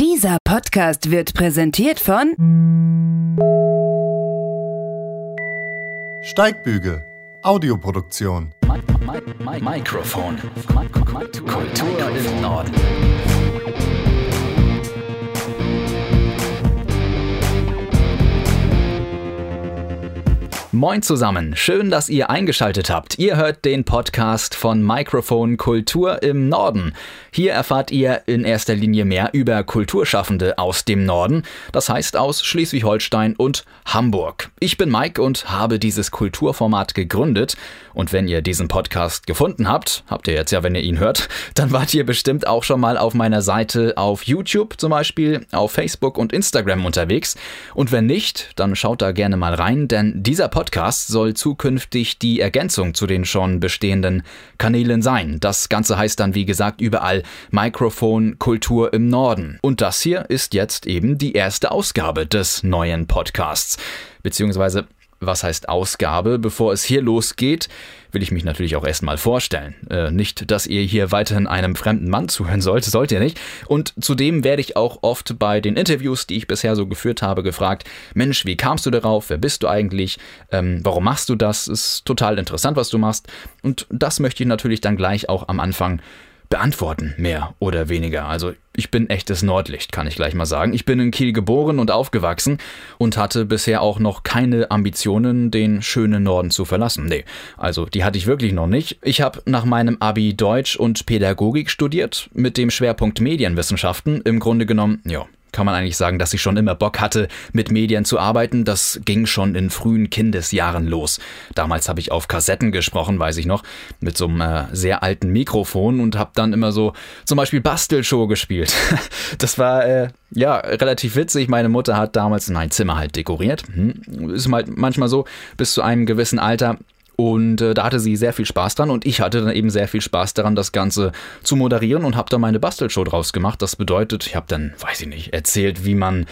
Dieser Podcast wird präsentiert von Steigbügel, Audioproduktion. Mikrofon. Kultur im Norden. Moin zusammen, schön, dass ihr eingeschaltet habt. Ihr hört den Podcast von Mikrofon Kultur im Norden. Hier erfahrt ihr in erster Linie mehr über Kulturschaffende aus dem Norden, das heißt aus Schleswig-Holstein und Hamburg. Ich bin Mike und habe dieses Kulturformat gegründet. Und wenn ihr diesen Podcast gefunden habt, habt ihr jetzt ja, wenn ihr ihn hört, dann wart ihr bestimmt auch schon mal auf meiner Seite auf YouTube zum Beispiel, auf Facebook und Instagram unterwegs. Und wenn nicht, dann schaut da gerne mal rein, denn dieser Podcast Podcast soll zukünftig die Ergänzung zu den schon bestehenden Kanälen sein. Das Ganze heißt dann, wie gesagt, überall Mikrofon Kultur im Norden. Und das hier ist jetzt eben die erste Ausgabe des neuen Podcasts. Beziehungsweise was heißt Ausgabe? Bevor es hier losgeht, will ich mich natürlich auch erstmal vorstellen. Äh, nicht, dass ihr hier weiterhin einem fremden Mann zuhören sollt, sollt ihr nicht. Und zudem werde ich auch oft bei den Interviews, die ich bisher so geführt habe, gefragt, Mensch, wie kamst du darauf? Wer bist du eigentlich? Ähm, warum machst du das? Ist total interessant, was du machst. Und das möchte ich natürlich dann gleich auch am Anfang beantworten, mehr oder weniger. Also ich bin echtes Nordlicht, kann ich gleich mal sagen. Ich bin in Kiel geboren und aufgewachsen und hatte bisher auch noch keine Ambitionen, den schönen Norden zu verlassen. Nee, also die hatte ich wirklich noch nicht. Ich habe nach meinem Abi Deutsch und Pädagogik studiert, mit dem Schwerpunkt Medienwissenschaften. Im Grunde genommen, ja, kann man eigentlich sagen, dass ich schon immer Bock hatte, mit Medien zu arbeiten. Das ging schon in frühen Kindesjahren los. Damals habe ich auf Kassetten gesprochen, weiß ich noch, mit so einem äh, sehr alten Mikrofon und habe dann immer so zum Beispiel Bastelshow gespielt. das war äh, ja relativ witzig. Meine Mutter hat damals mein Zimmer halt dekoriert. Hm. Ist halt manchmal so, bis zu einem gewissen Alter und äh, da hatte sie sehr viel Spaß dran und ich hatte dann eben sehr viel Spaß daran, das Ganze zu moderieren und habe da meine Bastelshow draus gemacht. Das bedeutet, ich habe dann, weiß ich nicht, erzählt, wie man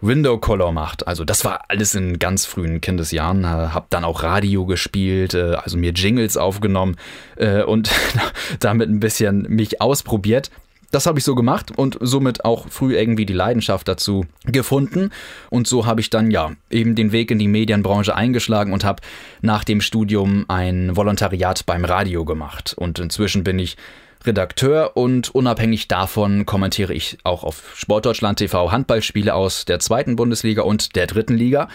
Window Color macht. Also das war alles in ganz frühen Kindesjahren. Äh, hab dann auch Radio gespielt, äh, also mir Jingles aufgenommen äh, und damit ein bisschen mich ausprobiert das habe ich so gemacht und somit auch früh irgendwie die Leidenschaft dazu gefunden. Und so habe ich dann ja eben den Weg in die Medienbranche eingeschlagen und habe nach dem Studium ein Volontariat beim Radio gemacht. Und inzwischen bin ich Redakteur und unabhängig davon kommentiere ich auch auf Sportdeutschland TV Handballspiele aus der zweiten Bundesliga und der dritten Liga.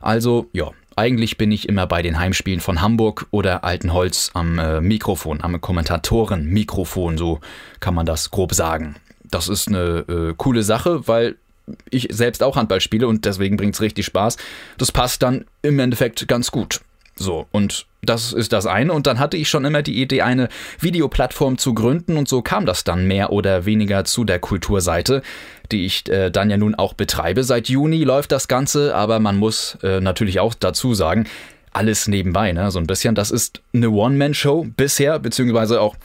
Also ja, eigentlich bin ich immer bei den Heimspielen von Hamburg oder Altenholz am äh, Mikrofon, am Kommentatorenmikrofon, so kann man das grob sagen. Das ist eine äh, coole Sache, weil ich selbst auch Handball spiele und deswegen bringt es richtig Spaß. Das passt dann im Endeffekt ganz gut. So, und das ist das eine. Und dann hatte ich schon immer die Idee, eine Videoplattform zu gründen. Und so kam das dann mehr oder weniger zu der Kulturseite, die ich äh, dann ja nun auch betreibe. Seit Juni läuft das Ganze, aber man muss äh, natürlich auch dazu sagen, alles nebenbei, ne? So ein bisschen. Das ist eine One-Man-Show bisher, beziehungsweise auch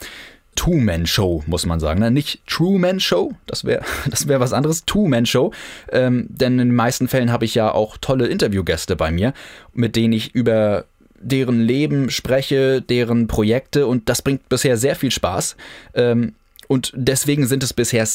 Two-Man-Show, muss man sagen. Ne? Nicht True-Man-Show, das wäre das wär was anderes. Two-Man-Show. Ähm, denn in den meisten Fällen habe ich ja auch tolle Interviewgäste bei mir, mit denen ich über deren Leben spreche, deren Projekte und das bringt bisher sehr viel Spaß. Ähm, und deswegen sind es bisher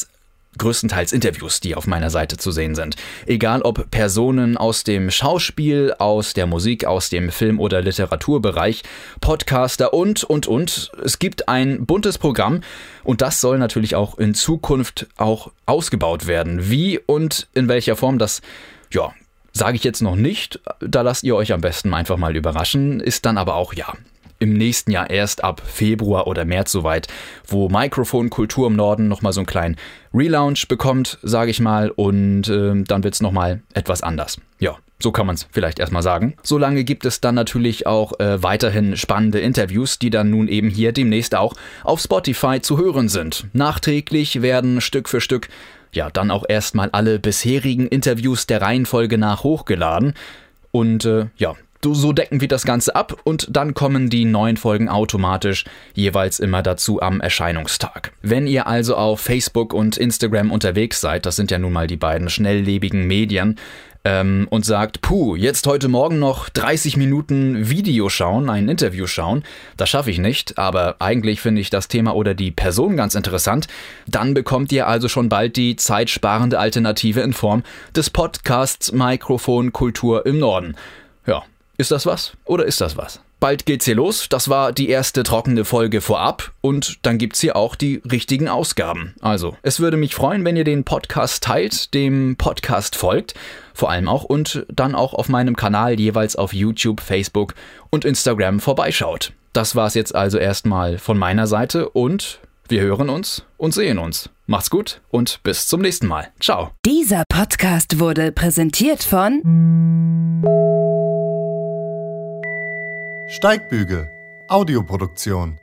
größtenteils Interviews, die auf meiner Seite zu sehen sind. Egal ob Personen aus dem Schauspiel, aus der Musik, aus dem Film- oder Literaturbereich, Podcaster und, und, und. Es gibt ein buntes Programm und das soll natürlich auch in Zukunft auch ausgebaut werden. Wie und in welcher Form das ja, Sage ich jetzt noch nicht, da lasst ihr euch am besten einfach mal überraschen, ist dann aber auch ja im nächsten Jahr erst ab Februar oder März soweit, wo Mikrofon Kultur im Norden nochmal so einen kleinen Relaunch bekommt, sage ich mal, und äh, dann wird's nochmal etwas anders. Ja, so kann man es vielleicht erstmal sagen. Solange gibt es dann natürlich auch äh, weiterhin spannende Interviews, die dann nun eben hier demnächst auch auf Spotify zu hören sind. Nachträglich werden Stück für Stück ja dann auch erstmal alle bisherigen Interviews der Reihenfolge nach hochgeladen. Und äh, ja, So decken wir das Ganze ab und dann kommen die neuen Folgen automatisch jeweils immer dazu am Erscheinungstag. Wenn ihr also auf Facebook und Instagram unterwegs seid, das sind ja nun mal die beiden schnelllebigen Medien, ähm, und sagt, puh, jetzt heute Morgen noch 30 Minuten Video schauen, ein Interview schauen, das schaffe ich nicht, aber eigentlich finde ich das Thema oder die Person ganz interessant, dann bekommt ihr also schon bald die zeitsparende Alternative in Form des Podcasts Mikrofon Kultur im Norden. Ja, ist das was oder ist das was? Bald geht's hier los. Das war die erste trockene Folge vorab und dann gibt's hier auch die richtigen Ausgaben. Also, es würde mich freuen, wenn ihr den Podcast teilt, dem Podcast folgt, vor allem auch und dann auch auf meinem Kanal jeweils auf YouTube, Facebook und Instagram vorbeischaut. Das war's jetzt also erstmal von meiner Seite und wir hören uns und sehen uns. Macht's gut und bis zum nächsten Mal. Ciao. Dieser Podcast wurde präsentiert von Steigbügel, Audioproduktion.